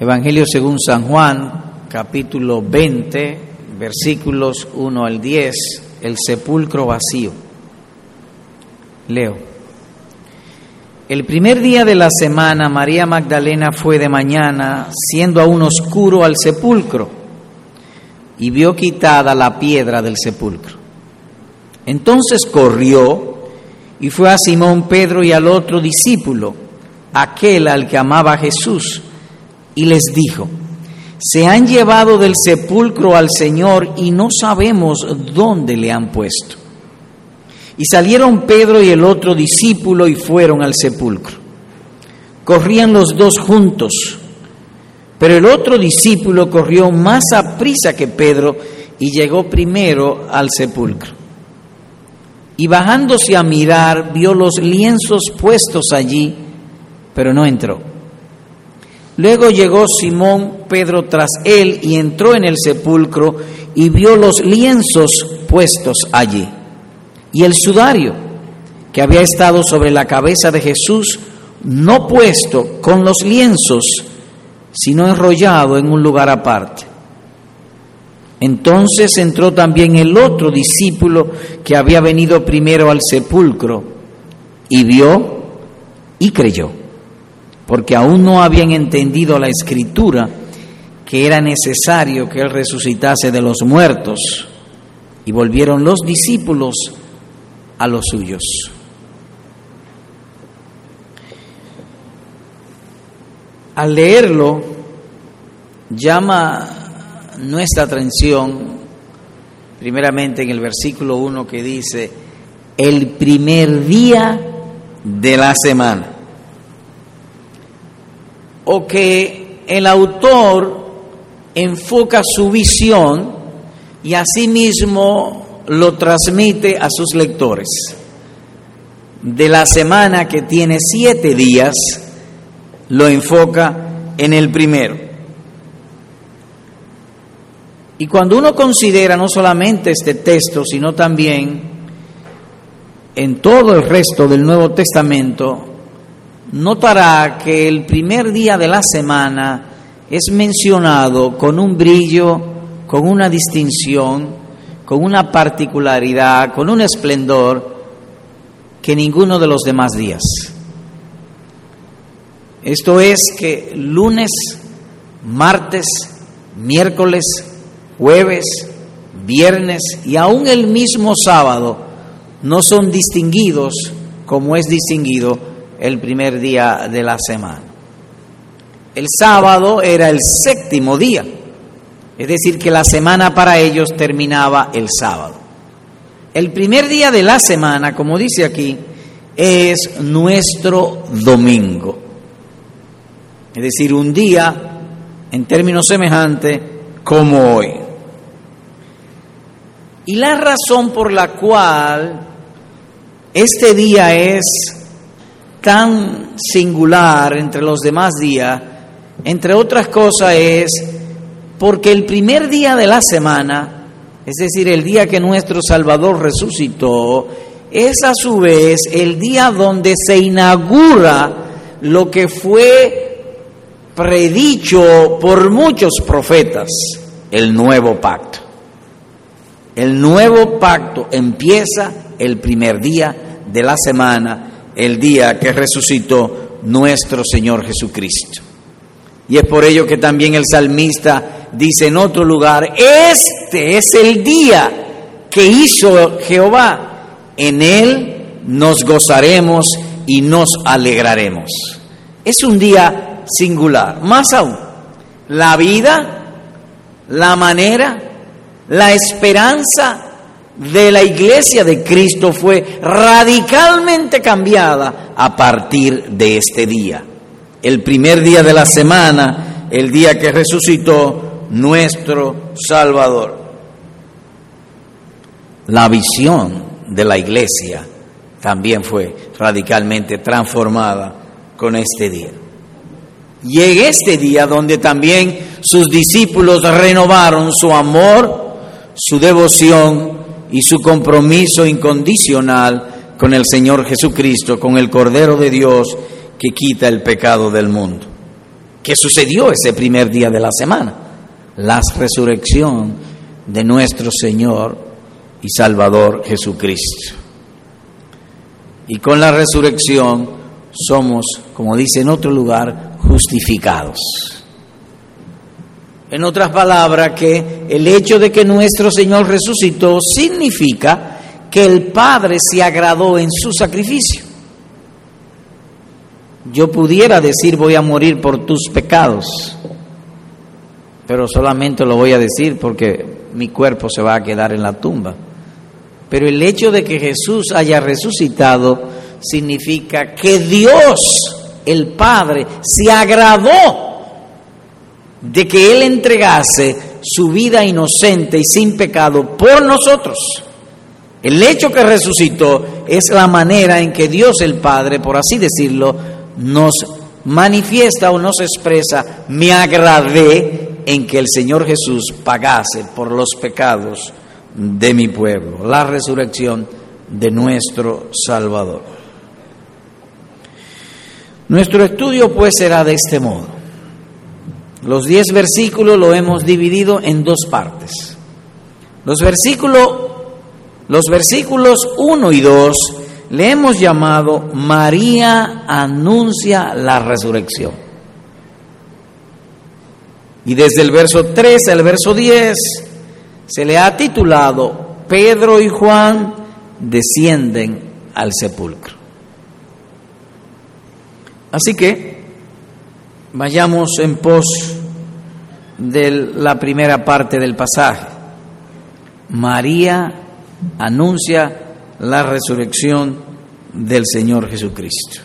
Evangelio según San Juan, capítulo 20, versículos 1 al 10, el sepulcro vacío. Leo. El primer día de la semana, María Magdalena fue de mañana, siendo aún oscuro, al sepulcro y vio quitada la piedra del sepulcro. Entonces corrió y fue a Simón Pedro y al otro discípulo, aquel al que amaba Jesús y les dijo, se han llevado del sepulcro al Señor y no sabemos dónde le han puesto. Y salieron Pedro y el otro discípulo y fueron al sepulcro. Corrían los dos juntos, pero el otro discípulo corrió más a prisa que Pedro y llegó primero al sepulcro. Y bajándose a mirar, vio los lienzos puestos allí, pero no entró. Luego llegó Simón Pedro tras él y entró en el sepulcro y vio los lienzos puestos allí y el sudario que había estado sobre la cabeza de Jesús, no puesto con los lienzos, sino enrollado en un lugar aparte. Entonces entró también el otro discípulo que había venido primero al sepulcro y vio y creyó porque aún no habían entendido la escritura que era necesario que Él resucitase de los muertos, y volvieron los discípulos a los suyos. Al leerlo, llama nuestra atención, primeramente en el versículo 1 que dice, el primer día de la semana o que el autor enfoca su visión y asimismo lo transmite a sus lectores. De la semana que tiene siete días, lo enfoca en el primero. Y cuando uno considera no solamente este texto, sino también en todo el resto del Nuevo Testamento, notará que el primer día de la semana es mencionado con un brillo, con una distinción, con una particularidad, con un esplendor que ninguno de los demás días. Esto es que lunes, martes, miércoles, jueves, viernes y aún el mismo sábado no son distinguidos como es distinguido el primer día de la semana. El sábado era el séptimo día, es decir, que la semana para ellos terminaba el sábado. El primer día de la semana, como dice aquí, es nuestro domingo. Es decir, un día en términos semejantes como hoy. Y la razón por la cual este día es tan singular entre los demás días, entre otras cosas, es porque el primer día de la semana, es decir, el día que nuestro Salvador resucitó, es a su vez el día donde se inaugura lo que fue predicho por muchos profetas, el nuevo pacto. El nuevo pacto empieza el primer día de la semana el día que resucitó nuestro Señor Jesucristo. Y es por ello que también el salmista dice en otro lugar, este es el día que hizo Jehová, en él nos gozaremos y nos alegraremos. Es un día singular, más aún, la vida, la manera, la esperanza de la iglesia de Cristo fue radicalmente cambiada a partir de este día. El primer día de la semana, el día que resucitó nuestro Salvador. La visión de la iglesia también fue radicalmente transformada con este día. En este día donde también sus discípulos renovaron su amor, su devoción y su compromiso incondicional con el Señor Jesucristo, con el Cordero de Dios que quita el pecado del mundo. ¿Qué sucedió ese primer día de la semana? La resurrección de nuestro Señor y Salvador Jesucristo. Y con la resurrección somos, como dice en otro lugar, justificados. En otras palabras, que el hecho de que nuestro Señor resucitó significa que el Padre se agradó en su sacrificio. Yo pudiera decir voy a morir por tus pecados, pero solamente lo voy a decir porque mi cuerpo se va a quedar en la tumba. Pero el hecho de que Jesús haya resucitado significa que Dios, el Padre, se agradó de que Él entregase su vida inocente y sin pecado por nosotros. El hecho que resucitó es la manera en que Dios el Padre, por así decirlo, nos manifiesta o nos expresa, me agradé en que el Señor Jesús pagase por los pecados de mi pueblo, la resurrección de nuestro Salvador. Nuestro estudio pues será de este modo. Los diez versículos lo hemos dividido en dos partes. Los versículos, los versículos 1 y 2 le hemos llamado María anuncia la resurrección. Y desde el verso 3 al verso 10 se le ha titulado Pedro y Juan descienden al sepulcro. Así que vayamos en pos de la primera parte del pasaje. María anuncia la resurrección del Señor Jesucristo.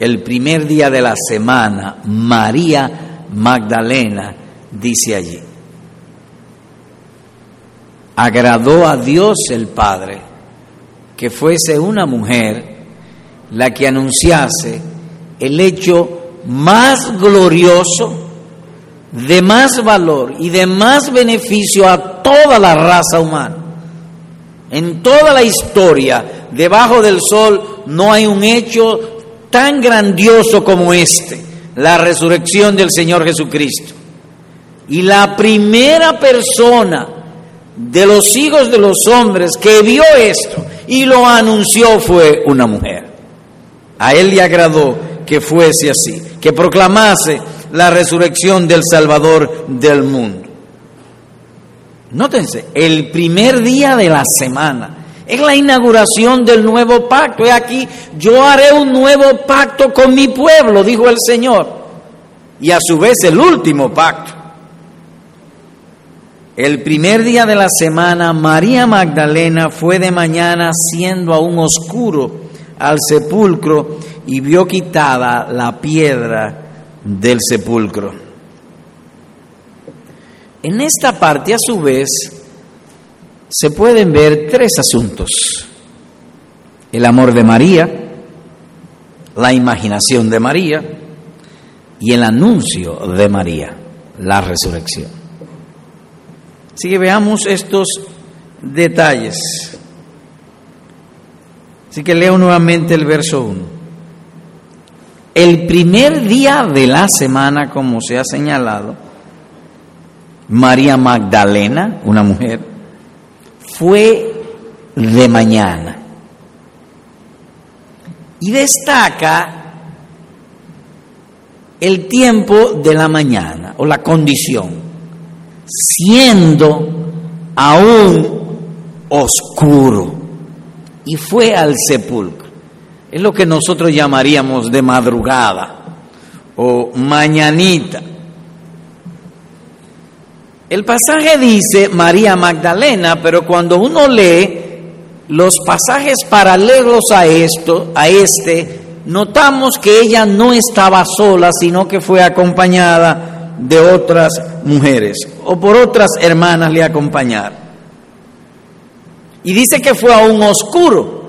El primer día de la semana, María Magdalena dice allí, agradó a Dios el Padre que fuese una mujer la que anunciase el hecho más glorioso, de más valor y de más beneficio a toda la raza humana. En toda la historia, debajo del sol, no hay un hecho tan grandioso como este, la resurrección del Señor Jesucristo. Y la primera persona de los hijos de los hombres que vio esto y lo anunció fue una mujer. A él le agradó que fuese así, que proclamase la resurrección del Salvador del mundo. Nótense, el primer día de la semana es la inauguración del nuevo pacto. He aquí, yo haré un nuevo pacto con mi pueblo, dijo el Señor. Y a su vez el último pacto. El primer día de la semana, María Magdalena fue de mañana siendo aún oscuro al sepulcro y vio quitada la piedra del sepulcro. En esta parte, a su vez, se pueden ver tres asuntos. El amor de María, la imaginación de María y el anuncio de María, la resurrección. Así que veamos estos detalles. Así que leo nuevamente el verso 1. El primer día de la semana, como se ha señalado, María Magdalena, una mujer, fue de mañana. Y destaca el tiempo de la mañana o la condición, siendo aún oscuro. Y fue al sepulcro. Es lo que nosotros llamaríamos de madrugada o mañanita. El pasaje dice María Magdalena, pero cuando uno lee los pasajes paralelos a esto, a este, notamos que ella no estaba sola, sino que fue acompañada de otras mujeres o por otras hermanas le acompañaron. Y dice que fue a un oscuro.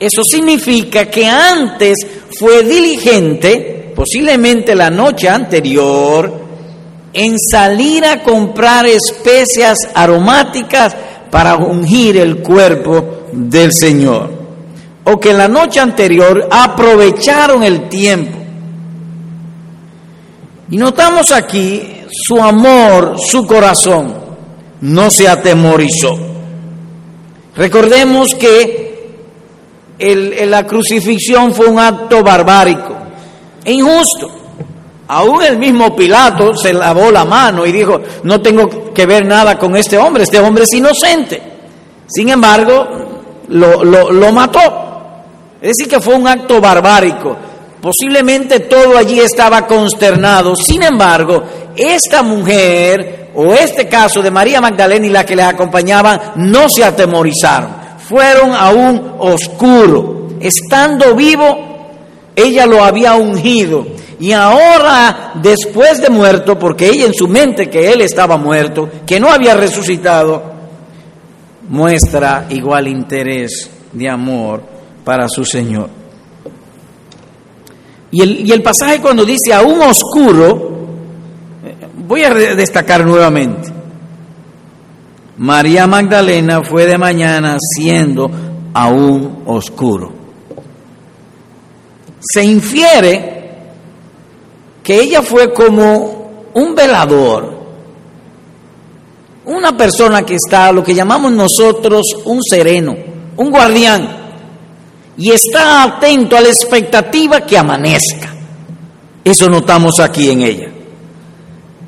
Eso significa que antes fue diligente, posiblemente la noche anterior, en salir a comprar especias aromáticas para ungir el cuerpo del Señor. O que la noche anterior aprovecharon el tiempo Y notamos aquí su amor, su corazón, no se atemorizó. Recordemos que la crucifixión fue un acto barbárico injusto. Aún el mismo Pilato se lavó la mano y dijo, no tengo que ver nada con este hombre, este hombre es inocente. Sin embargo, lo, lo mató. Es decir, que fue un acto barbárico. Posiblemente todo allí estaba consternado. Sin embargo, esta mujer o este caso de María Magdalena y la que les acompañaban no se atemorizaron. Fueron a un oscuro. Estando vivo, ella lo había ungido y ahora, después de muerto, porque ella en su mente que él estaba muerto, que no había resucitado, muestra igual interés de amor para su Señor. Y el, y el pasaje cuando dice aún oscuro, voy a destacar nuevamente. María Magdalena fue de mañana siendo aún oscuro. Se infiere que ella fue como un velador, una persona que está, lo que llamamos nosotros, un sereno, un guardián, y está atento a la expectativa que amanezca. Eso notamos aquí en ella.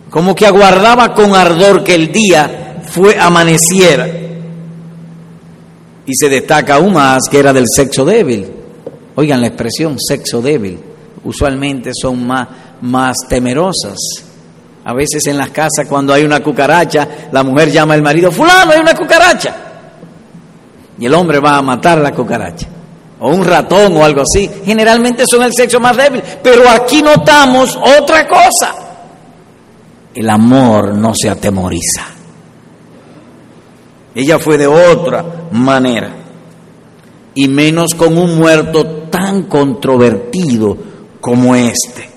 Como que aguardaba con ardor que el día fue amaneciera. Y se destaca aún más que era del sexo débil. Oigan la expresión sexo débil. Usualmente son más más temerosas. A veces en las casas cuando hay una cucaracha, la mujer llama al marido, fulano, hay una cucaracha. Y el hombre va a matar la cucaracha. O un ratón o algo así. Generalmente son el sexo más débil. Pero aquí notamos otra cosa. El amor no se atemoriza. Ella fue de otra manera. Y menos con un muerto tan controvertido como este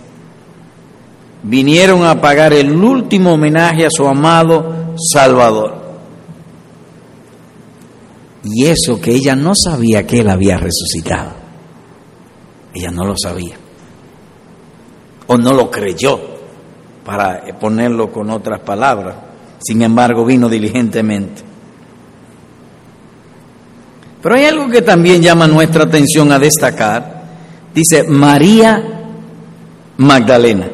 vinieron a pagar el último homenaje a su amado Salvador. Y eso que ella no sabía que él había resucitado. Ella no lo sabía. O no lo creyó, para ponerlo con otras palabras. Sin embargo, vino diligentemente. Pero hay algo que también llama nuestra atención a destacar. Dice María Magdalena.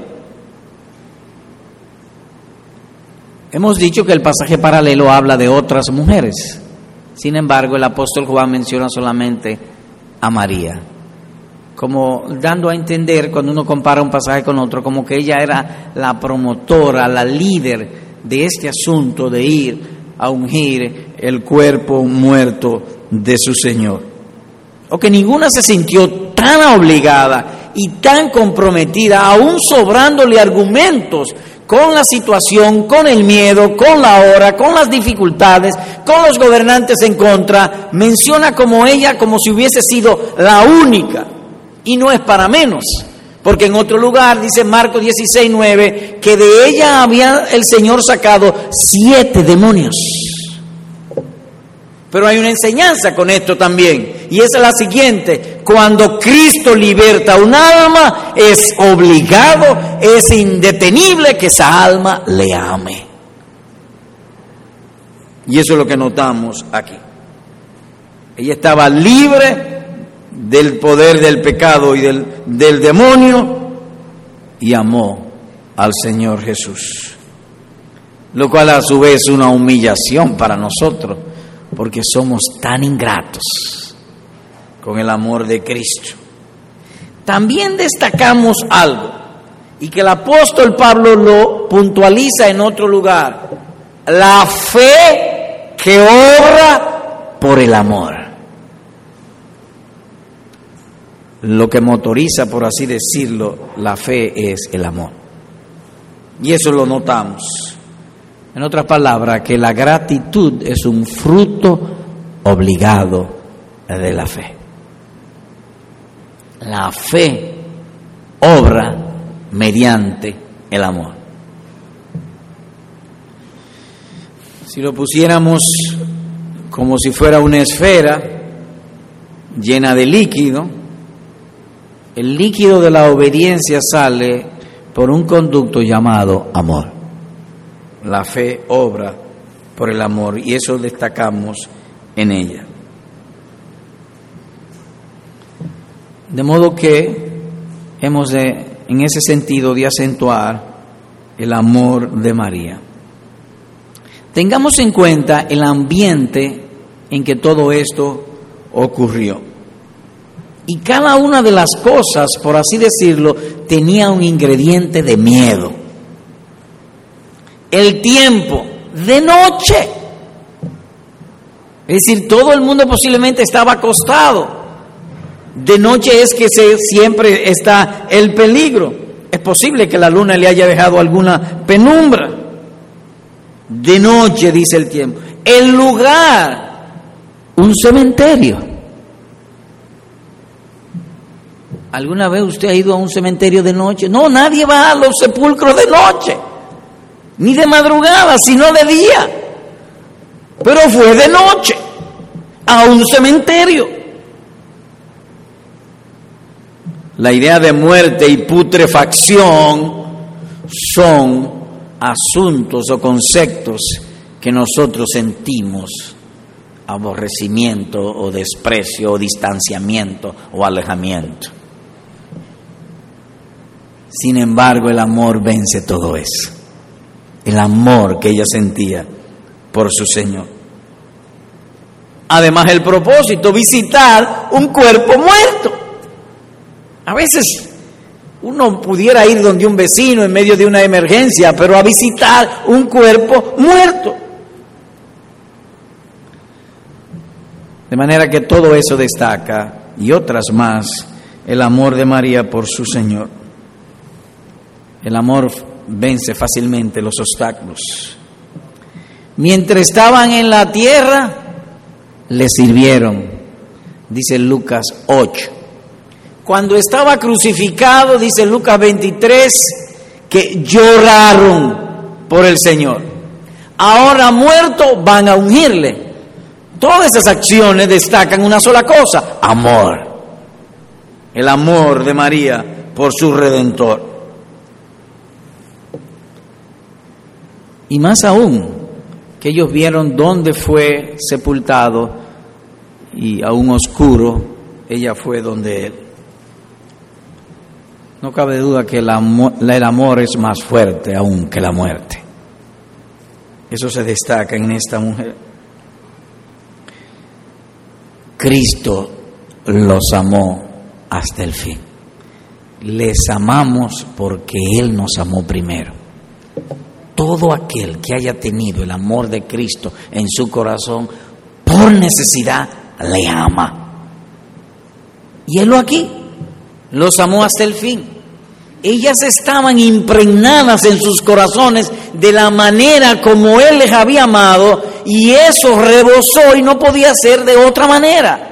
Hemos dicho que el pasaje paralelo habla de otras mujeres. Sin embargo, el apóstol Juan menciona solamente a María, como dando a entender cuando uno compara un pasaje con otro, como que ella era la promotora, la líder de este asunto de ir a ungir el cuerpo muerto de su Señor. O que ninguna se sintió tan obligada y tan comprometida, aún sobrándole argumentos con la situación, con el miedo, con la hora, con las dificultades, con los gobernantes en contra, menciona como ella como si hubiese sido la única. Y no es para menos, porque en otro lugar dice Marcos 16, 9, que de ella había el Señor sacado siete demonios. Pero hay una enseñanza con esto también, y es la siguiente, cuando Cristo liberta un alma, es obligado, es indetenible que esa alma le ame. Y eso es lo que notamos aquí. Ella estaba libre del poder del pecado y del, del demonio y amó al Señor Jesús. Lo cual a su vez es una humillación para nosotros porque somos tan ingratos con el amor de Cristo. También destacamos algo, y que el apóstol Pablo lo puntualiza en otro lugar, la fe que obra por el amor. Lo que motoriza, por así decirlo, la fe es el amor. Y eso lo notamos. En otras palabras, que la gratitud es un fruto obligado de la fe. La fe obra mediante el amor. Si lo pusiéramos como si fuera una esfera llena de líquido, el líquido de la obediencia sale por un conducto llamado amor. La fe obra por el amor y eso destacamos en ella. De modo que hemos de, en ese sentido, de acentuar el amor de María. Tengamos en cuenta el ambiente en que todo esto ocurrió. Y cada una de las cosas, por así decirlo, tenía un ingrediente de miedo. El tiempo, de noche. Es decir, todo el mundo posiblemente estaba acostado. De noche es que se, siempre está el peligro. Es posible que la luna le haya dejado alguna penumbra. De noche, dice el tiempo. El lugar, un cementerio. ¿Alguna vez usted ha ido a un cementerio de noche? No, nadie va a los sepulcros de noche, ni de madrugada, sino de día. Pero fue de noche, a un cementerio. La idea de muerte y putrefacción son asuntos o conceptos que nosotros sentimos aborrecimiento o desprecio o distanciamiento o alejamiento. Sin embargo, el amor vence todo eso. El amor que ella sentía por su Señor. Además, el propósito, visitar un cuerpo muerto. A veces uno pudiera ir donde un vecino en medio de una emergencia, pero a visitar un cuerpo muerto. De manera que todo eso destaca, y otras más, el amor de María por su Señor. El amor vence fácilmente los obstáculos. Mientras estaban en la tierra, le sirvieron, dice Lucas 8. Cuando estaba crucificado, dice Lucas 23, que lloraron por el Señor. Ahora muerto van a ungirle. Todas esas acciones destacan una sola cosa, amor. El amor de María por su redentor. Y más aún, que ellos vieron dónde fue sepultado y aún oscuro, ella fue donde él. No cabe duda que el amor, el amor es más fuerte aún que la muerte. Eso se destaca en esta mujer. Cristo los amó hasta el fin. Les amamos porque Él nos amó primero todo aquel que haya tenido el amor de Cristo en su corazón, por necesidad, le ama. Y él lo aquí, los amó hasta el fin. Ellas estaban impregnadas en sus corazones de la manera como Él les había amado y eso rebosó y no podía ser de otra manera.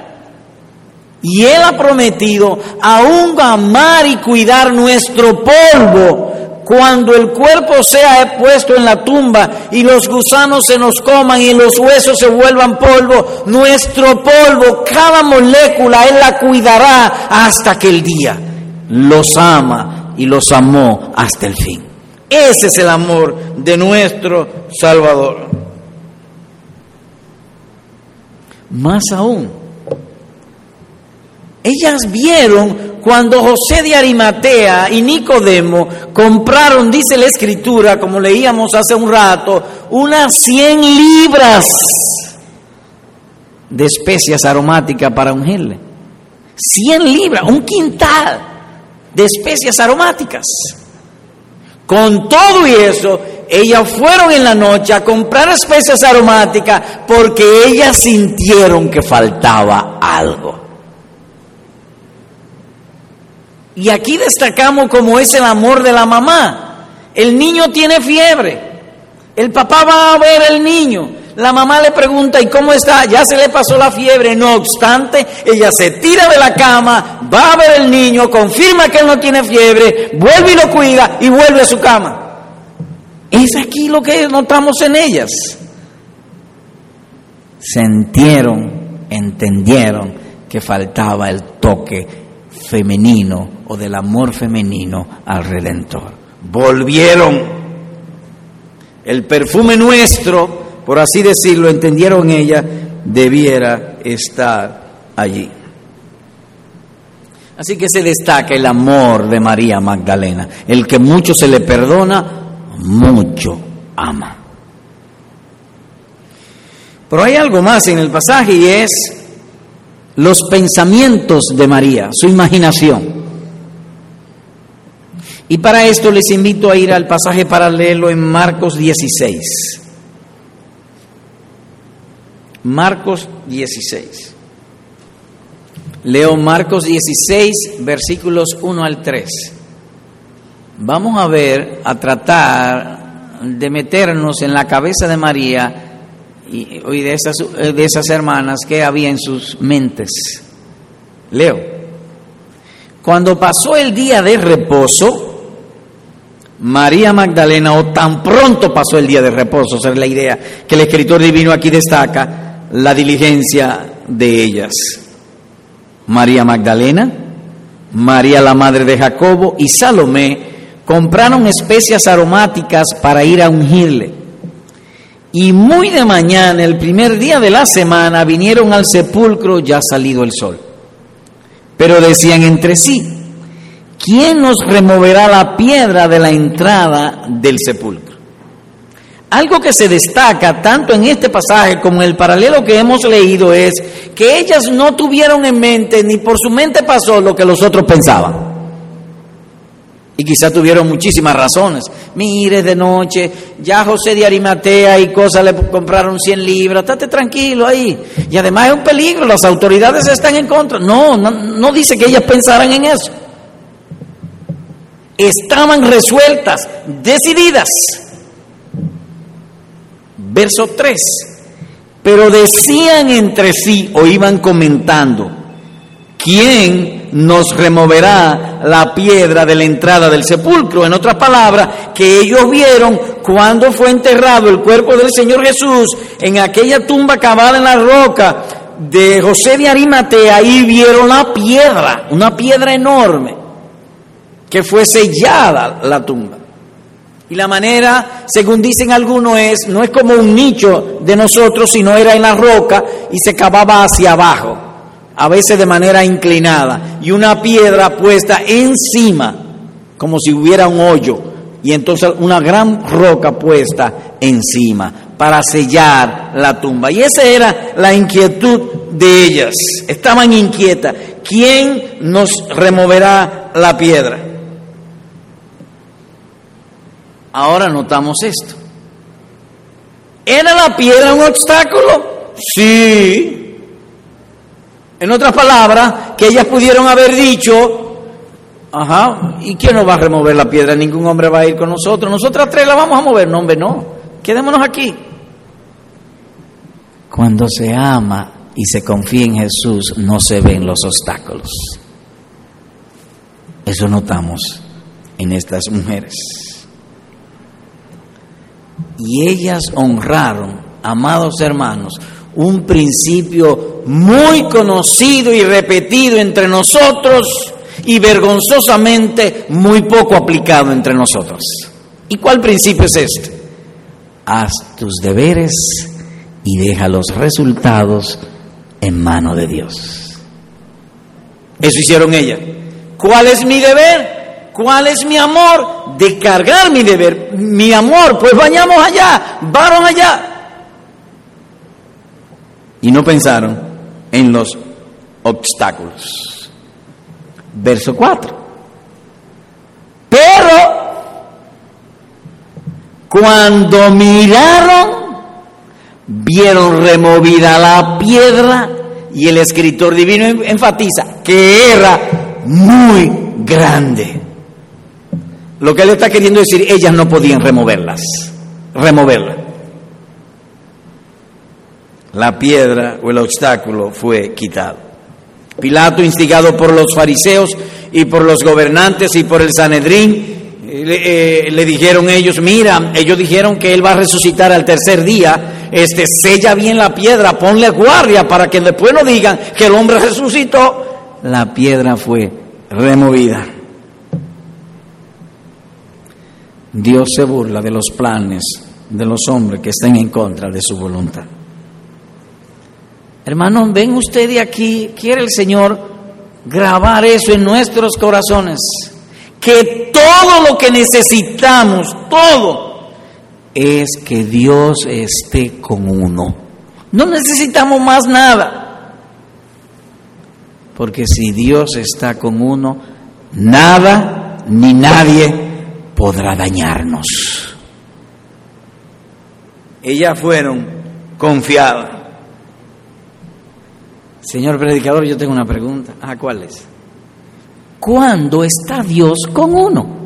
Y Él ha prometido aún amar y cuidar nuestro polvo cuando el cuerpo sea puesto en la tumba y los gusanos se nos coman y los huesos se vuelvan polvo, nuestro polvo, cada molécula, Él la cuidará hasta aquel día. Los ama y los amó hasta el fin. Ese es el amor de nuestro Salvador. Más aún, ellas vieron cuando José de Arimatea y Nicodemo compraron, dice la escritura, como leíamos hace un rato, unas 100 libras de especias aromáticas para ungirle. 100 libras, un quintal de especias aromáticas. Con todo y eso, ellas fueron en la noche a comprar especias aromáticas porque ellas sintieron que faltaba algo. Y aquí destacamos como es el amor de la mamá. El niño tiene fiebre. El papá va a ver al niño. La mamá le pregunta, ¿y cómo está? Ya se le pasó la fiebre. No obstante, ella se tira de la cama, va a ver al niño, confirma que él no tiene fiebre, vuelve y lo cuida y vuelve a su cama. Es aquí lo que notamos en ellas. Sintieron, entendieron que faltaba el toque femenino o del amor femenino al Redentor. volvieron. El perfume nuestro, por así decirlo, entendieron ella, debiera estar allí. Así que se destaca el amor de María Magdalena. El que mucho se le perdona, mucho ama. Pero hay algo más en el pasaje y es los pensamientos de María, su imaginación. Y para esto les invito a ir al pasaje paralelo en Marcos 16. Marcos 16. Leo Marcos 16, versículos 1 al 3. Vamos a ver, a tratar de meternos en la cabeza de María y, de, esas, de esas hermanas que había en sus mentes. Leo. Cuando pasó el día de reposo, María Magdalena, o tan pronto pasó el día de reposo, esa es la idea que el escritor divino aquí destaca, la diligencia de ellas. María Magdalena, María la madre de Jacobo y Salomé compraron especias aromáticas para ir a ungirle. Y muy de mañana, el primer día de la semana, vinieron al sepulcro ya salido el sol. Pero decían entre sí, ¿quién nos removerá la piedra de la entrada del sepulcro? Algo que se destaca tanto en este pasaje como en el paralelo que hemos leído es que ellas no tuvieron en mente, ni por su mente pasó lo que los otros pensaban. Y quizá tuvieron muchísimas razones. Mire, de noche, ya José de Arimatea y cosas le compraron 100 libras, estate tranquilo ahí. Y además es un peligro, las autoridades están en contra. No, no, no dice que ellas pensaran en eso. Estaban resueltas, decididas Verso 3. Pero decían entre sí o iban comentando, ¿quién nos removerá la piedra de la entrada del sepulcro? En otras palabras, que ellos vieron cuando fue enterrado el cuerpo del Señor Jesús en aquella tumba cavada en la roca de José de Arimatea, ahí vieron la piedra, una piedra enorme, que fue sellada la tumba. Y la manera, según dicen algunos, es, no es como un nicho de nosotros, sino era en la roca y se cavaba hacia abajo, a veces de manera inclinada, y una piedra puesta encima, como si hubiera un hoyo, y entonces una gran roca puesta encima para sellar la tumba. Y esa era la inquietud de ellas. Estaban inquietas. ¿Quién nos removerá la piedra? Ahora notamos esto. ¿Era la piedra un obstáculo? Sí. En otras palabras, que ellas pudieron haber dicho, ajá, ¿y quién nos va a remover la piedra? Ningún hombre va a ir con nosotros. Nosotras tres la vamos a mover. No, hombre, no. Quedémonos aquí. Cuando se ama y se confía en Jesús, no se ven los obstáculos. Eso notamos en estas mujeres y ellas honraron, amados hermanos, un principio muy conocido y repetido entre nosotros y vergonzosamente muy poco aplicado entre nosotros. ¿Y cuál principio es este? Haz tus deberes y deja los resultados en mano de Dios. Eso hicieron ellas. ¿Cuál es mi deber? ¿Cuál es mi amor? De cargar mi deber, mi amor. Pues vayamos allá, varon allá. Y no pensaron en los obstáculos. Verso 4. Pero cuando miraron, vieron removida la piedra y el escritor divino enfatiza que era muy grande. Lo que él está queriendo decir, ellas no podían removerlas, removerla. La piedra o el obstáculo fue quitado. Pilato, instigado por los fariseos y por los gobernantes y por el Sanedrín, le, eh, le, dijeron ellos, mira, ellos dijeron que él va a resucitar al tercer día, este, sella bien la piedra, ponle guardia para que después no digan que el hombre resucitó. La piedra fue removida. Dios se burla de los planes de los hombres que estén en contra de su voluntad. Hermano, ven usted de aquí, quiere el Señor grabar eso en nuestros corazones, que todo lo que necesitamos, todo, es que Dios esté con uno. No necesitamos más nada, porque si Dios está con uno, nada ni nadie podrá dañarnos. Ellas fueron confiadas. Señor predicador, yo tengo una pregunta. Ah, ¿cuál es? ¿Cuándo está Dios con uno?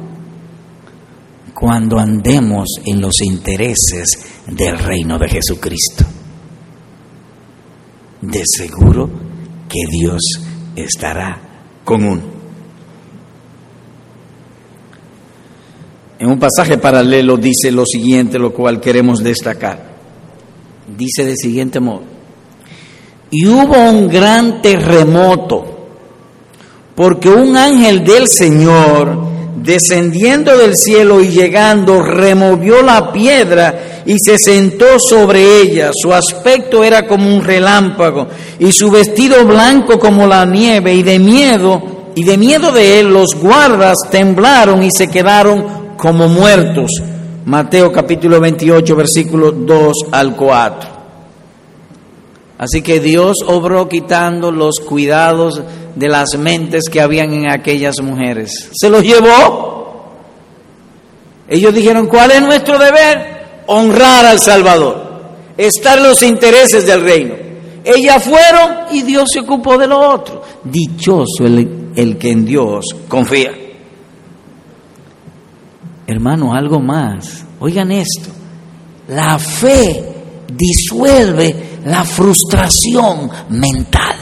Cuando andemos en los intereses del reino de Jesucristo. De seguro que Dios estará con uno. En un pasaje paralelo dice lo siguiente, lo cual queremos destacar. Dice de siguiente modo y hubo un gran terremoto, porque un ángel del Señor, descendiendo del cielo y llegando, removió la piedra y se sentó sobre ella. Su aspecto era como un relámpago y su vestido blanco como la nieve y de miedo, y de miedo de él los guardas temblaron y se quedaron como muertos. Mateo capítulo 28 versículos 2 al 4. Así que Dios obró quitando los cuidados de las mentes que habían en aquellas mujeres. Se los llevó. Ellos dijeron, ¿cuál es nuestro deber? Honrar al Salvador, estar en los intereses del reino. Ellas fueron y Dios se ocupó de lo otro. Dichoso el, el que en Dios confía. Hermano, algo más. Oigan esto. La fe disuelve la frustración mental.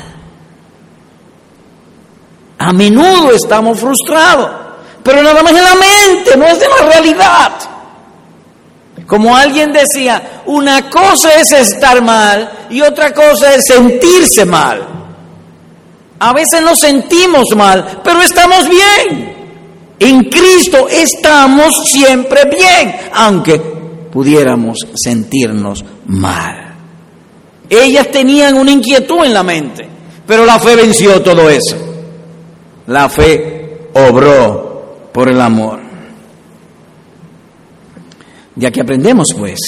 A menudo estamos frustrados, pero nada más en la mente, no es de la realidad. Como alguien decía, una cosa es estar mal y otra cosa es sentirse mal. A veces nos sentimos mal, pero estamos bien. En Cristo estamos siempre bien, aunque pudiéramos sentirnos mal. Ellas tenían una inquietud en la mente, pero la fe venció todo eso. La fe obró por el amor. Ya que aprendemos pues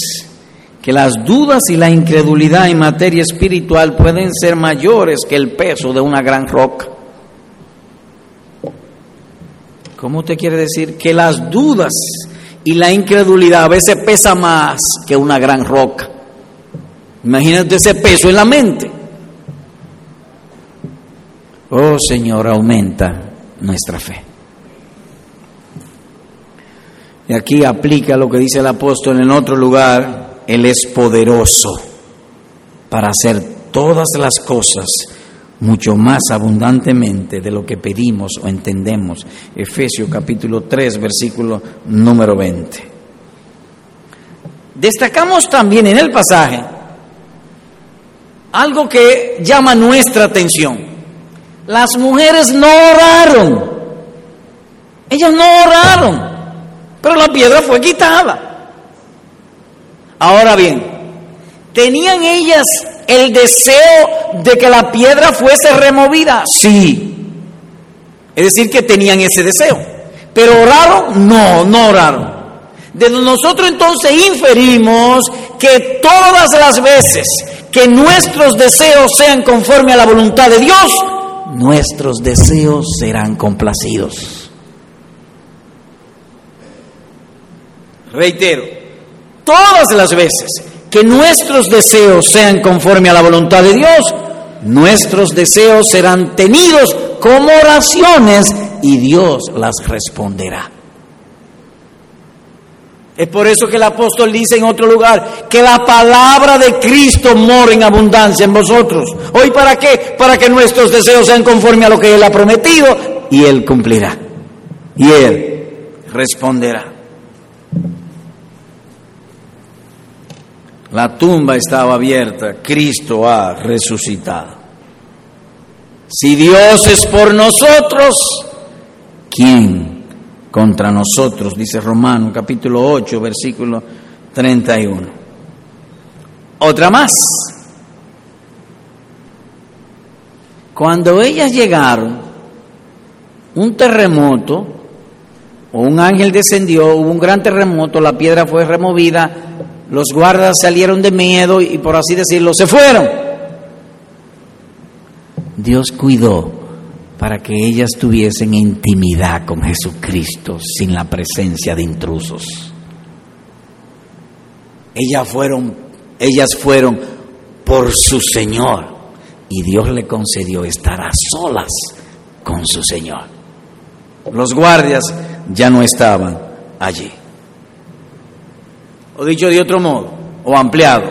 que las dudas y la incredulidad en materia espiritual pueden ser mayores que el peso de una gran roca. ¿Cómo usted quiere decir? Que las dudas y la incredulidad a veces pesa más que una gran roca. Imagínate ese peso en la mente. Oh Señor, aumenta nuestra fe. Y aquí aplica lo que dice el apóstol en otro lugar, Él es poderoso para hacer todas las cosas mucho más abundantemente de lo que pedimos o entendemos. Efesios capítulo 3, versículo número 20. Destacamos también en el pasaje algo que llama nuestra atención. Las mujeres no oraron. Ellas no oraron, pero la piedra fue quitada. Ahora bien, ¿tenían ellas el deseo de que la piedra fuese removida? Sí. Es decir, que tenían ese deseo. Pero oraron? No, no oraron. De nosotros entonces inferimos que todas las veces que nuestros deseos sean conforme a la voluntad de Dios, nuestros deseos serán complacidos. Reitero, todas las veces que nuestros deseos sean conforme a la voluntad de Dios, nuestros deseos serán tenidos como oraciones y Dios las responderá. Es por eso que el apóstol dice en otro lugar que la palabra de Cristo mora en abundancia en vosotros. ¿Hoy para qué? Para que nuestros deseos sean conforme a lo que Él ha prometido y Él cumplirá. Y Él responderá. La tumba estaba abierta, Cristo ha resucitado. Si Dios es por nosotros, ¿quién contra nosotros, dice Romano capítulo 8, versículo 31. Otra más. Cuando ellas llegaron, un terremoto o un ángel descendió, hubo un gran terremoto, la piedra fue removida, los guardas salieron de miedo y por así decirlo, se fueron. Dios cuidó para que ellas tuviesen intimidad con Jesucristo sin la presencia de intrusos. Ellas fueron, ellas fueron por su Señor y Dios le concedió estar a solas con su Señor. Los guardias ya no estaban allí. O dicho de otro modo, o ampliado,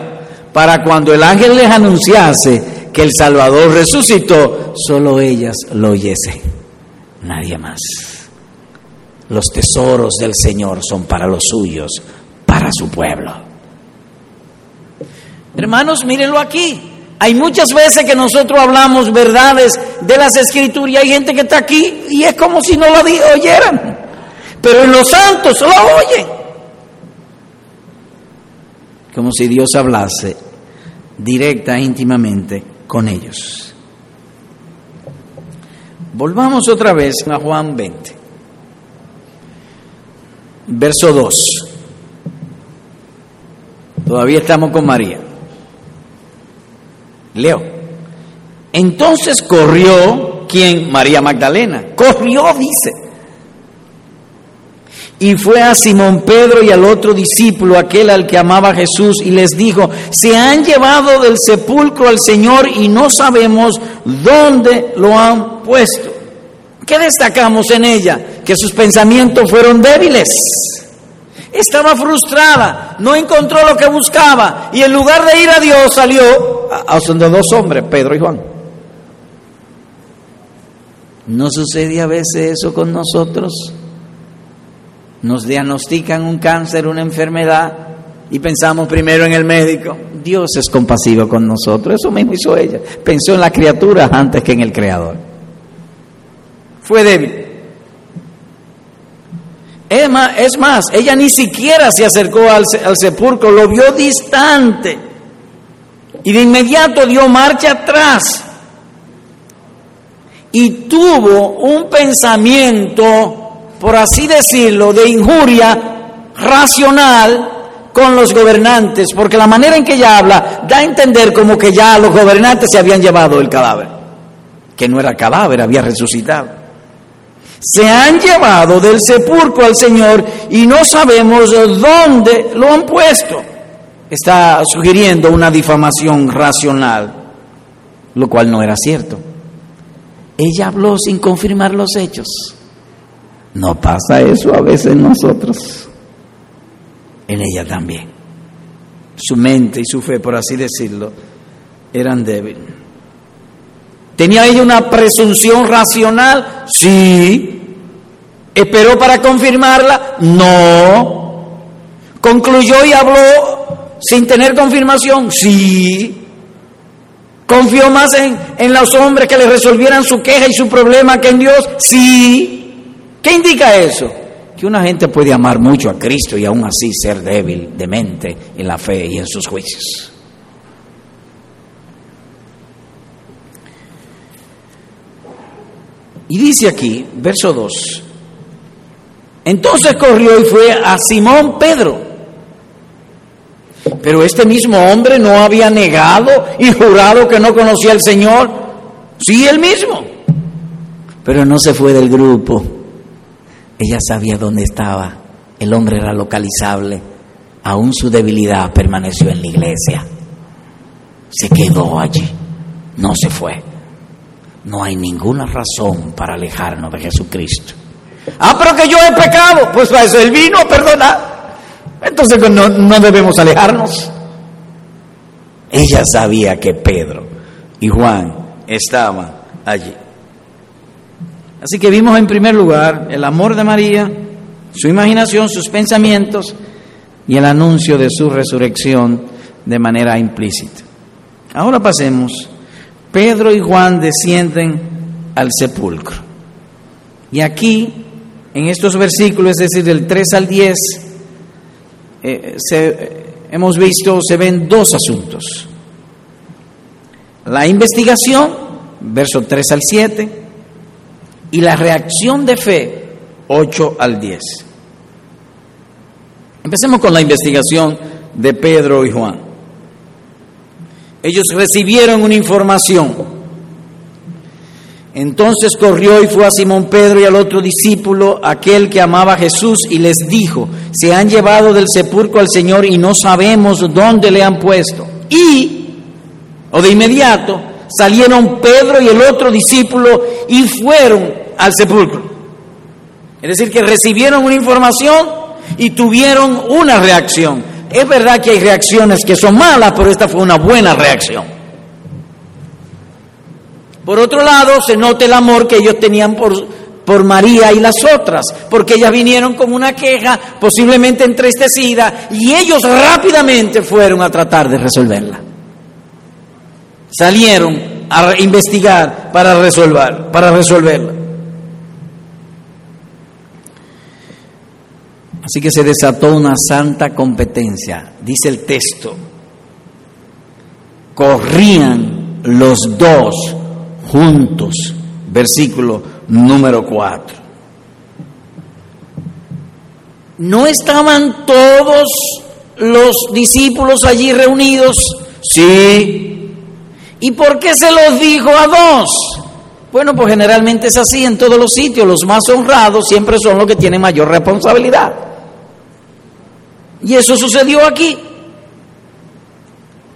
para cuando el ángel les anunciase que el Salvador resucitó, solo ellas lo oyesen, nadie más. Los tesoros del Señor son para los suyos, para su pueblo. Hermanos, mírenlo aquí. Hay muchas veces que nosotros hablamos verdades de las escrituras y hay gente que está aquí y es como si no lo oyeran. Pero en los santos lo oyen. Como si Dios hablase directa, íntimamente con ellos. Volvamos otra vez a Juan 20, verso 2. Todavía estamos con María. Leo. Entonces corrió, ¿quién? María Magdalena. Corrió, dice. Y fue a Simón Pedro y al otro discípulo, aquel al que amaba Jesús, y les dijo, se han llevado del sepulcro al Señor y no sabemos dónde lo han puesto. ¿Qué destacamos en ella? Que sus pensamientos fueron débiles estaba frustrada, no encontró lo que buscaba y en lugar de ir a Dios salió a, donde dos hombres, Pedro y Juan. ¿No sucede a veces eso con nosotros? Nos diagnostican un cáncer, una enfermedad y pensamos primero en el médico. Dios es compasivo con nosotros, eso mismo hizo ella. Pensó en la criatura antes que en el Creador. Fue débil. Es más, ella ni siquiera se acercó al, sepulcro, lo vio distante y de inmediato dio marcha atrás y tuvo un pensamiento, por así decirlo, de injuria racional con los gobernantes, porque la manera en que ella habla da a entender como que ya los gobernantes se habían llevado el cadáver, que no era cadáver, había resucitado se han llevado del sepulcro al Señor y no sabemos dónde lo han puesto. Está sugiriendo una difamación racional, lo cual no era cierto. Ella habló sin confirmar los hechos. No pasa eso a veces nosotros. En ella también. Su mente y su fe, por así decirlo, eran débiles. ¿Tenía ella una presunción racional? Sí. ¿Esperó para confirmarla? No. ¿Concluyó y habló sin tener confirmación? Sí. ¿Confió más en, en, los hombres que le resolvieran su queja y su problema que en Dios? Sí. ¿Qué indica eso? Que una gente puede amar mucho a Cristo y aún así ser débil de mente en la fe y en sus juicios. Y dice aquí, verso 2, entonces corrió y fue a Simón Pedro. Pero este mismo hombre no había negado y jurado que no conocía al Señor. Sí, él mismo. Pero no se fue del grupo. Ella sabía dónde estaba. El hombre era localizable. Aún su debilidad permaneció en la iglesia. Se quedó allí. No se fue. No hay ninguna razón para alejarnos de Jesucristo. Ah, pero que yo he pecado. Pues para eso él vino a perdonar. Entonces pues, no, no debemos alejarnos. Ella sabía que Pedro y Juan estaban allí. Así que vimos en primer lugar el amor de María, su imaginación, sus pensamientos y el anuncio de su resurrección de manera implícita. Ahora pasemos. Pedro y Juan descienden al sepulcro. Y aquí En estos versículos, es decir, del 3 al 10, eh, hemos visto, se ven dos asuntos. La investigación, verso 3 al 7, y la reacción de fe, 8 al 10. Empecemos con la investigación de Pedro y Juan. Ellos recibieron una información entonces corrió y fue a Simón Pedro y al otro discípulo, aquel que amaba a Jesús, y les dijo, se han llevado del sepulcro al Señor y no sabemos dónde le han puesto. Y, o de inmediato, salieron Pedro y el otro discípulo y fueron al sepulcro. Es decir, que recibieron una información y tuvieron una reacción. Es verdad que hay reacciones que son malas, pero esta fue una buena reacción. Por otro lado, se nota el amor que ellos tenían por, por María y las otras, porque ellas vinieron con una queja posiblemente entristecida y ellos rápidamente fueron a tratar de resolverla. Salieron a investigar para resolver, para resolverla. Así que se desató una santa competencia, dice el texto. Corrían los dos juntos. Versículo número 4. ¿No estaban todos los discípulos allí reunidos? Sí. ¿Y por qué se los dijo a dos? Bueno, pues generalmente es así en todos los sitios. Los más honrados siempre son los que tienen mayor responsabilidad. Y eso sucedió aquí.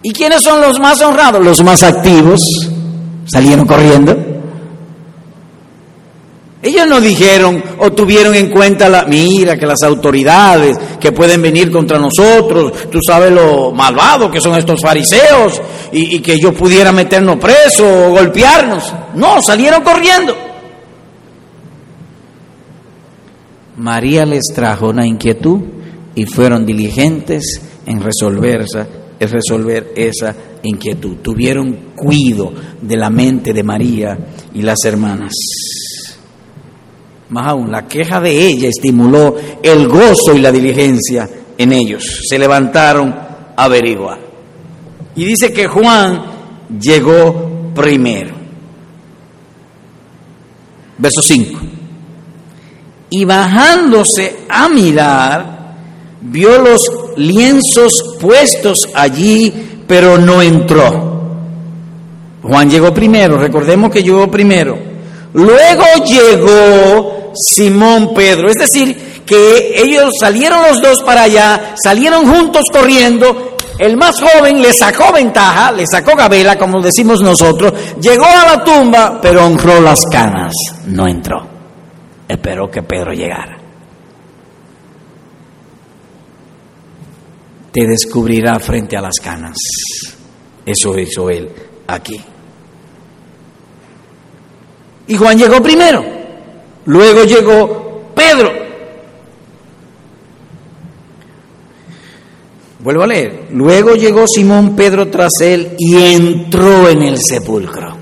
¿Y quiénes son los más honrados? Los más activos salieron corriendo. Ellos no dijeron o tuvieron en cuenta la, mira que las autoridades que pueden venir contra nosotros, tú sabes lo malvado que son estos fariseos y, y que ellos pudieran meternos presos o golpearnos. No, salieron corriendo. María les trajo una inquietud y fueron diligentes en resolverla es resolver esa inquietud. Tuvieron cuidado de la mente de María y las hermanas. Más aún, la queja de ella estimuló el gozo y la diligencia en ellos. Se levantaron a averiguar. Y dice que Juan llegó primero. Verso 5. Y bajándose a mirar, vio los lienzos puestos allí, pero no entró. Juan llegó primero, recordemos que llegó primero. Luego llegó Simón Pedro, es decir, que ellos salieron los dos para allá, salieron juntos corriendo, el más joven le sacó ventaja, le sacó gabela, como decimos nosotros, llegó a la tumba, pero honró las canas, no entró. Esperó que Pedro llegara. Te descubrirá frente a las canas. Eso hizo él aquí. Y Juan llegó primero, luego llegó Pedro. Vuelvo a leer. Luego llegó Simón Pedro tras él y entró en el sepulcro.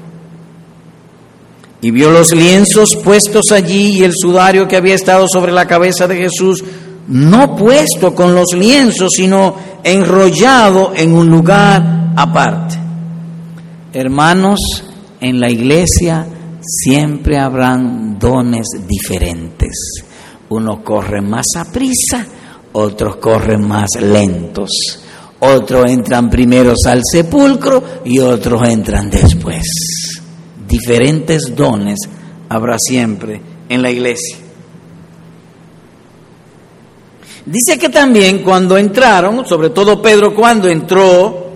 Y vio los lienzos puestos allí y el sudario que había estado sobre la cabeza de Jesús no puesto con los lienzos, sino enrollado en un lugar aparte. Hermanos, en la iglesia siempre habrán dones diferentes. Unos corren más a prisa, otros corren más lentos. Otros entran primeros al sepulcro y otros entran después. Diferentes dones habrá siempre en la iglesia. Dice que también cuando entraron, sobre todo Pedro cuando entró,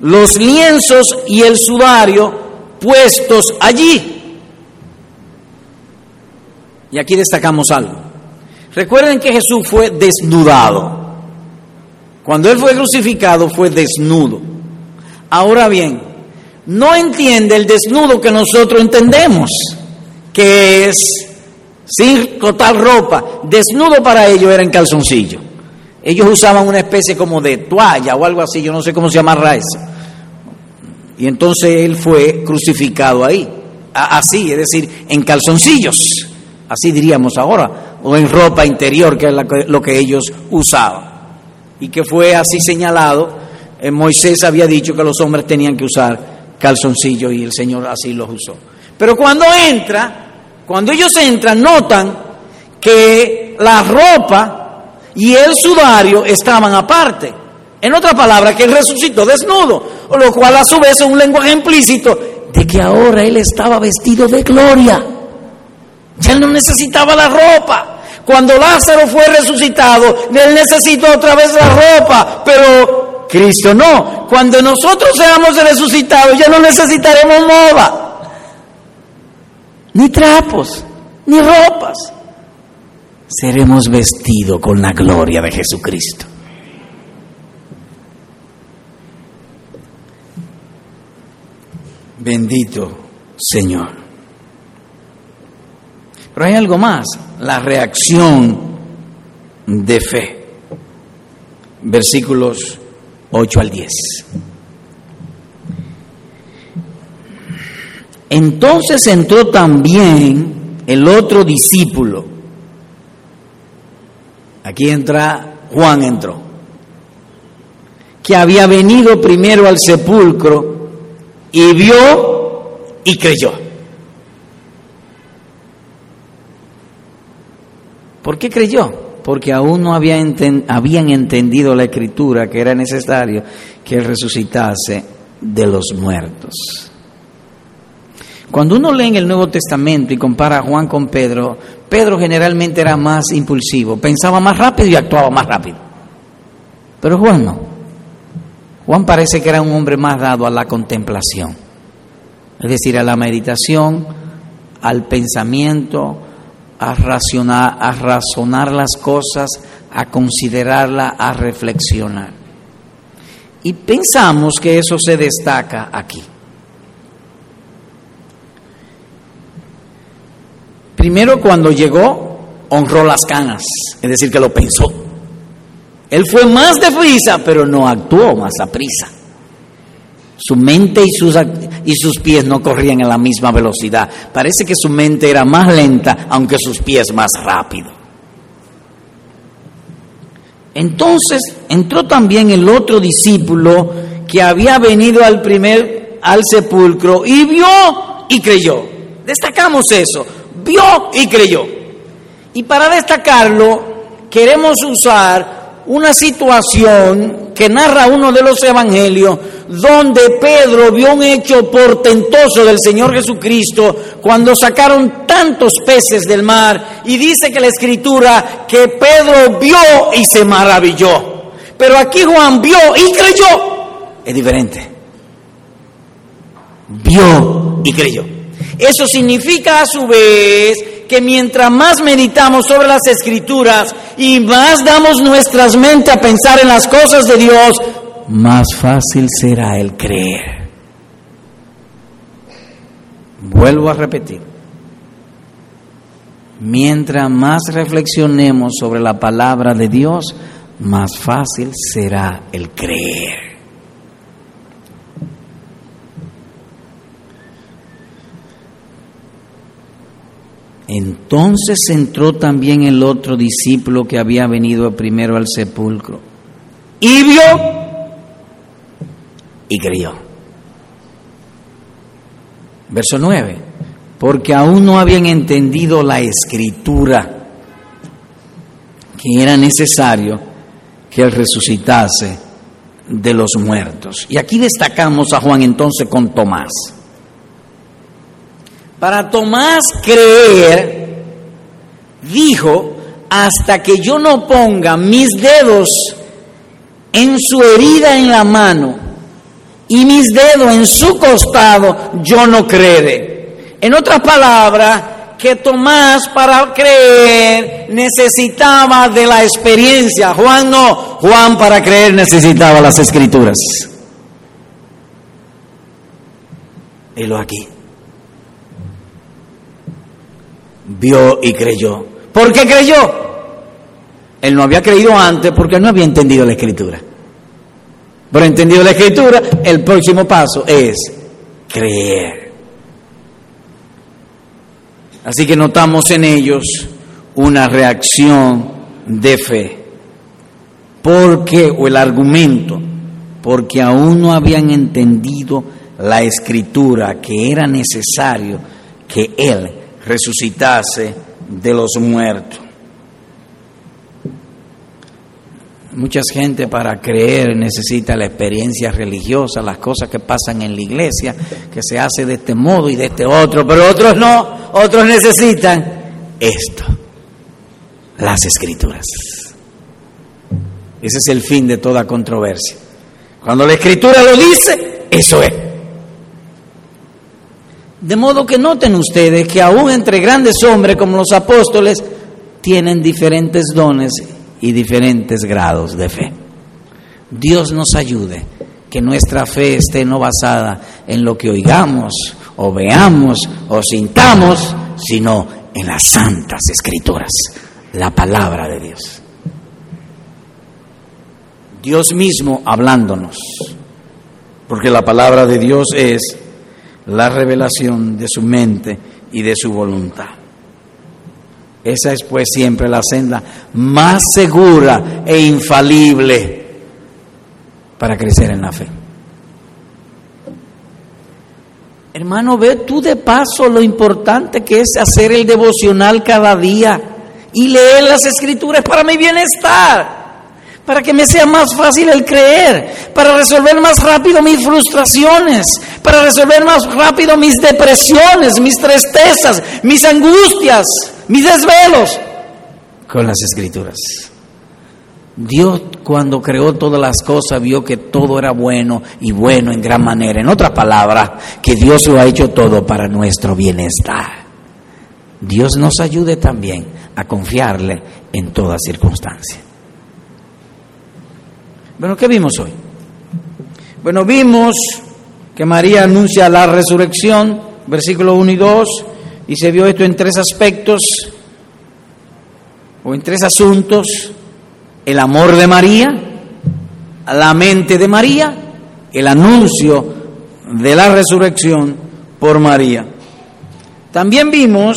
los lienzos y el sudario puestos allí. Y aquí destacamos algo. Recuerden que Jesús fue desnudado. Cuando Él fue crucificado fue desnudo. Ahora bien, no entiende el desnudo que nosotros entendemos, que es sin total ropa, desnudo para ellos era en calzoncillo. Ellos usaban una especie como de toalla o algo así, yo no sé cómo se llamará eso. Y entonces él fue crucificado ahí, así, es decir, en calzoncillos. así diríamos ahora, o en ropa interior, que es lo que ellos usaban. Y que fue así señalado, eh, Moisés había dicho que los hombres tenían que usar calzoncillos y el Señor así los usó. Pero cuando entra, cuando ellos entran, notan que la ropa y el sudario estaban aparte. En otra palabra, que él resucitó desnudo, lo cual a su vez es un lenguaje implícito de que ahora él estaba vestido de gloria. Ya no necesitaba la ropa. Cuando Lázaro fue resucitado, él necesitó otra vez la ropa, pero Cristo no. Cuando nosotros seamos resucitados, ya no necesitaremos moda, ni trapos, ni ropas. Seremos vestidos con la gloria de Jesucristo. Bendito Señor. Pero hay algo más, la reacción de fe. Versículos 8 al 10. Entonces entró también el otro discípulo. Aquí entra, Juan entró, que había venido primero al sepulcro y vio y creyó. ¿Por qué creyó? Porque aún no había habían entendido la escritura que era necesario que él resucitase de los muertos. Cuando uno lee en el Nuevo Testamento y compara a Juan con Pedro, Pedro generalmente era más impulsivo, pensaba más rápido y actuaba más rápido. Pero Juan no. Juan parece que era un hombre más dado a la contemplación, es decir, a la meditación, al pensamiento, a razonar, a razonar las cosas, a considerarla, a reflexionar. Y pensamos que eso se destaca aquí. Primero cuando llegó, honró las canas, es decir, que lo pensó. Él fue más de prisa, pero no actuó más a prisa. Su mente y sus, y sus pies no corrían en la misma velocidad. Parece que su mente era más lenta, aunque sus pies más rápido. Entonces entró también el otro discípulo que había venido al primer al sepulcro y vio y creyó. Destacamos eso, vio y creyó. Y para destacarlo queremos usar una situación que narra uno de los evangelios donde Pedro vio un hecho portentoso del Señor Jesucristo cuando sacaron tantos peces del mar y dice que la escritura que Pedro vio y se maravilló. Pero aquí Juan vio y creyó. Es diferente. Vio y creyó. Eso significa a su vez que mientras más meditamos sobre las escrituras y más damos nuestras mentes a pensar en las cosas de Dios, más fácil será el creer. Vuelvo a repetir. Mientras más reflexionemos sobre la palabra de Dios, más fácil será el creer. Entonces entró también el otro discípulo que había venido primero al sepulcro y vio y creyó. Verso 9, porque aún no habían entendido la escritura, que era necesario que él resucitase de los muertos. Y aquí destacamos a Juan entonces con Tomás. Para Tomás creer, dijo, hasta que yo no ponga mis dedos en su herida en la mano y mis dedos en su costado, yo no creeré. En otras palabras, que Tomás para creer necesitaba de la experiencia. Juan no, Juan para creer necesitaba las escrituras. lo aquí. Vio y creyó. ¿Por qué creyó? Él no había creído antes porque no había entendido la escritura. Pero entendido la escritura, el próximo paso es creer. Así que notamos en ellos una reacción de fe. Porque, o el argumento, porque aún no habían entendido la escritura que era necesario que Él resucitase de los muertos. Mucha gente para creer necesita la experiencia religiosa, las cosas que pasan en la iglesia, que se hace de este modo y de este otro, pero otros no, otros necesitan esto, las escrituras. Ese es el fin de toda controversia. Cuando la escritura lo dice, eso es. De modo que noten ustedes que aún entre grandes hombres como los apóstoles tienen diferentes dones y diferentes grados de fe. Dios nos ayude que nuestra fe esté no basada en lo que oigamos o veamos o sintamos, sino en las santas escrituras, la palabra de Dios. Dios mismo hablándonos, porque la palabra de Dios es la revelación de su mente y de su voluntad. Esa es pues siempre la senda más segura e infalible para crecer en la fe. Hermano, ve tú de paso lo importante que es hacer el devocional cada día y leer las escrituras para mi bienestar para que me sea más fácil el creer, para resolver más rápido mis frustraciones, para resolver más rápido mis depresiones, mis tristezas, mis angustias, mis desvelos, con las escrituras. Dios cuando creó todas las cosas vio que todo era bueno y bueno en gran manera. En otras palabras, que Dios lo ha hecho todo para nuestro bienestar. Dios nos ayude también a confiarle en toda circunstancia. Bueno, ¿qué vimos hoy? Bueno, vimos que María anuncia la resurrección, versículos 1 y 2, y se vio esto en tres aspectos, o en tres asuntos, el amor de María, la mente de María, el anuncio de la resurrección por María. También vimos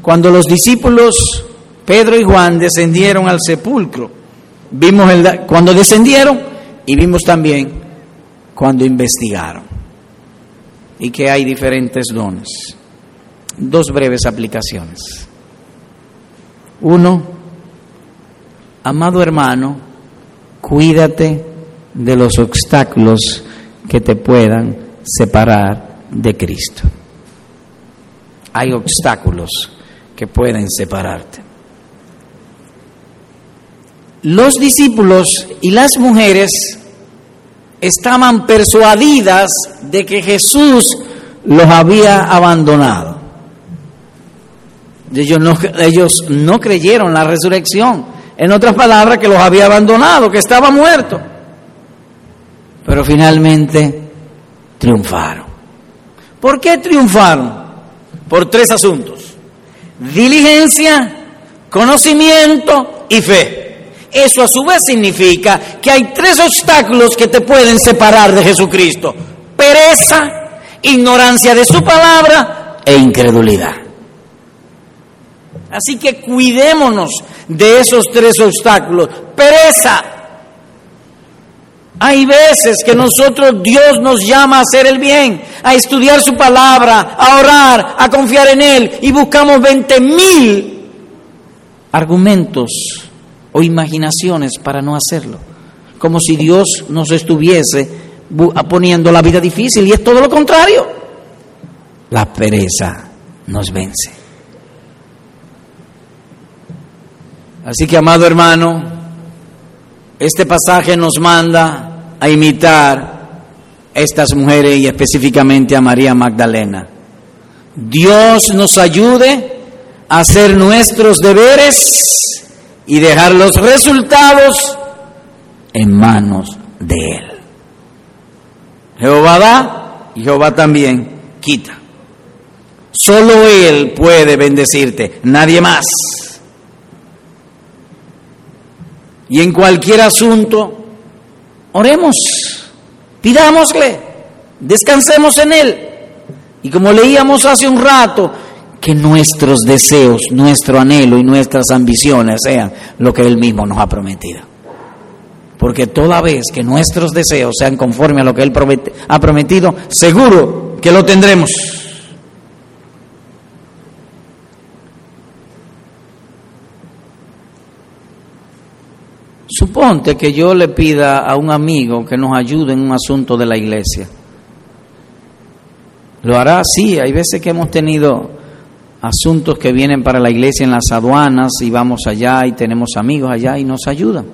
cuando los discípulos Pedro y Juan descendieron al sepulcro Vimos el, cuando descendieron y vimos también cuando investigaron. Y que hay diferentes dones. Dos breves aplicaciones. Uno, amado hermano, cuídate de los obstáculos que te puedan separar de Cristo. Hay obstáculos que pueden separarte los discípulos y las mujeres estaban persuadidas de que Jesús los había abandonado. Ellos no, ellos no creyeron la resurrección. En otras palabras, que los había abandonado, que estaba muerto. Pero finalmente triunfaron. ¿Por qué triunfaron? Por tres asuntos. Diligencia, conocimiento y fe. Eso a su vez significa que hay tres obstáculos que te pueden separar de Jesucristo. Pereza, ignorancia de su palabra e incredulidad. Así que cuidémonos de esos tres obstáculos. Pereza. Hay veces que nosotros, Dios nos llama a hacer el bien, a estudiar su palabra, a orar, a confiar en Él y buscamos 20 mil argumentos o imaginaciones para no hacerlo. Como si Dios nos estuviese poniendo la vida difícil y es todo lo contrario. La pereza nos vence. Así que, amado hermano, este pasaje nos manda a imitar a estas mujeres y específicamente a María Magdalena. Dios nos ayude a hacer nuestros deberes y dejar los resultados en manos de Él. Jehová da y Jehová también quita. Solo Él puede bendecirte, nadie más. Y en cualquier asunto, oremos, pidámosle, descansemos en Él. Y como leíamos hace un rato, que nuestros deseos, nuestro anhelo y nuestras ambiciones sean lo que Él mismo nos ha prometido. Porque toda vez que nuestros deseos sean conforme a lo que Él ha prometido, seguro que lo tendremos. Suponte que yo le pida a un amigo que nos ayude en un asunto de la iglesia. Lo hará, sí, hay veces que hemos tenido asuntos que vienen para la iglesia en las aduanas y vamos allá y tenemos amigos allá y nos ayudan.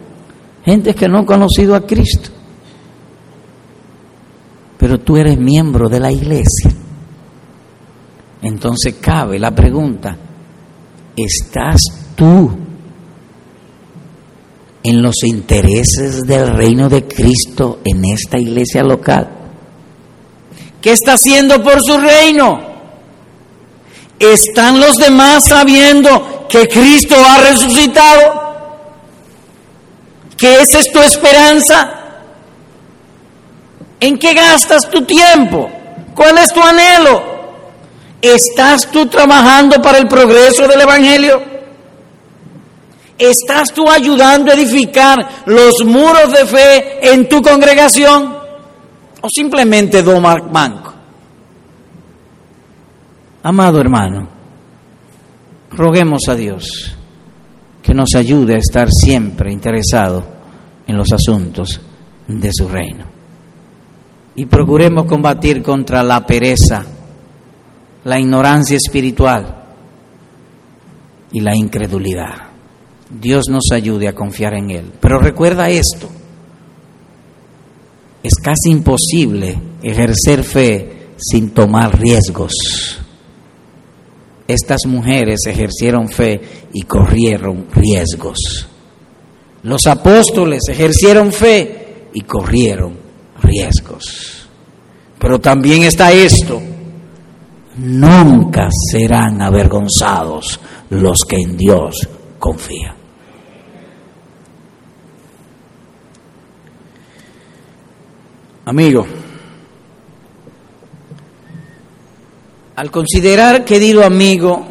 Gente que no ha conocido a Cristo. Pero tú eres miembro de la iglesia. Entonces cabe la pregunta, ¿estás tú en los intereses del reino de Cristo en esta iglesia local? ¿Qué está haciendo por su reino? ¿Están los demás sabiendo que Cristo ha resucitado? ¿Que esa es tu esperanza? ¿En qué gastas tu tiempo? ¿Cuál es tu anhelo? ¿Estás tú trabajando para el progreso del Evangelio? ¿Estás tú ayudando a edificar los muros de fe en tu congregación? ¿O simplemente domar banco? Amado hermano, roguemos a Dios que nos ayude a estar siempre interesado en los asuntos de su reino. Y procuremos combatir contra la pereza, la ignorancia espiritual y la incredulidad. Dios nos ayude a confiar en Él. Pero recuerda esto, es casi imposible ejercer fe sin tomar riesgos. Estas mujeres ejercieron fe y corrieron riesgos. Los apóstoles ejercieron fe y corrieron riesgos. Pero también está esto, nunca serán avergonzados los que en Dios confían. Amigo, al considerar, querido amigo,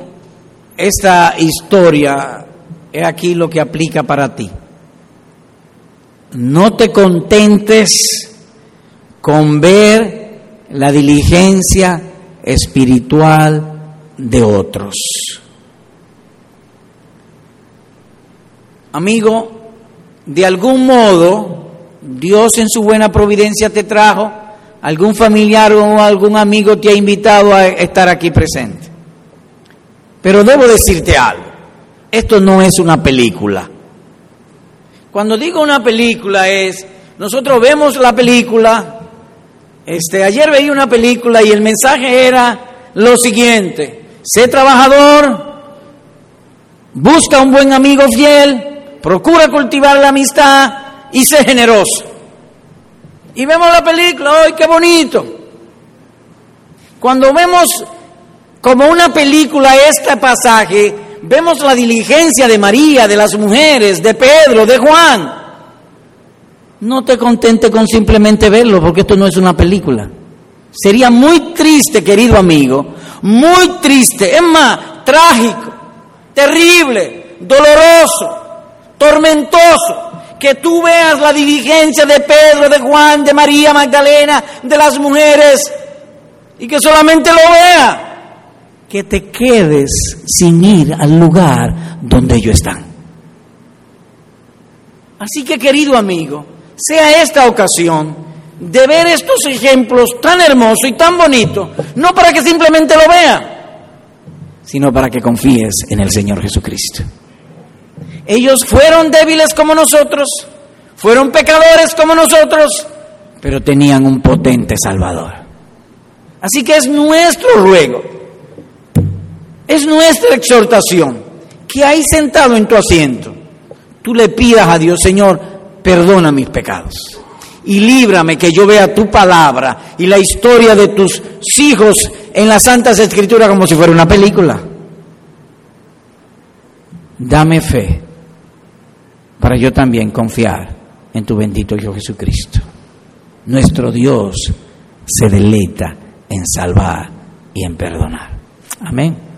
esta historia, es aquí lo que aplica para ti. No te contentes con ver la diligencia espiritual de otros. Amigo, de algún modo, Dios en su buena providencia te trajo, algún familiar o algún amigo te ha invitado a estar aquí presente. Pero debo decirte algo, esto no es una película. Cuando digo una película es, nosotros vemos la película, este, ayer veía una película y el mensaje era lo siguiente, sé trabajador, busca un buen amigo fiel, procura cultivar la amistad y sé generoso. Y vemos la película, ¡ay, qué bonito! Cuando vemos como una película este pasaje, vemos la diligencia de María, de las mujeres, de Pedro, de Juan. No te contente con simplemente verlo, porque esto no es una película. Sería muy triste, querido amigo, muy triste, es más, trágico, terrible, doloroso, tormentoso, que tú veas la diligencia de Pedro, de Juan, de María Magdalena, de las mujeres, y que solamente lo vea que te quedes sin ir al lugar donde ellos están. Así que querido amigo, sea esta ocasión de ver estos ejemplos tan hermosos y tan bonitos, no para que simplemente lo vea, sino para que confíes en el Señor Jesucristo. Ellos fueron débiles como nosotros, fueron pecadores como nosotros, pero tenían un potente Salvador. Así que es nuestro ruego es nuestra exhortación que ahí sentado en tu asiento, tú le pidas a Dios, Señor, perdona mis pecados y líbrame que yo vea tu palabra y la historia de tus hijos en las Santas Escrituras como si fuera una película. Dame fe para yo también confiar en tu bendito Hijo Jesucristo. Nuestro Dios se deleita en salvar y en perdonar. Amén.